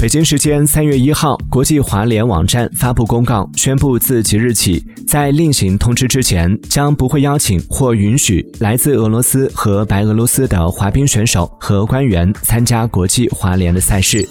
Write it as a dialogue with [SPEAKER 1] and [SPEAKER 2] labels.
[SPEAKER 1] 北京时间三月一号国际滑联网站发布公告宣布自即日起在另行通知之前将不会邀请或允许来自俄罗斯和白俄罗斯的滑冰选手和官员参加国际滑联的赛事。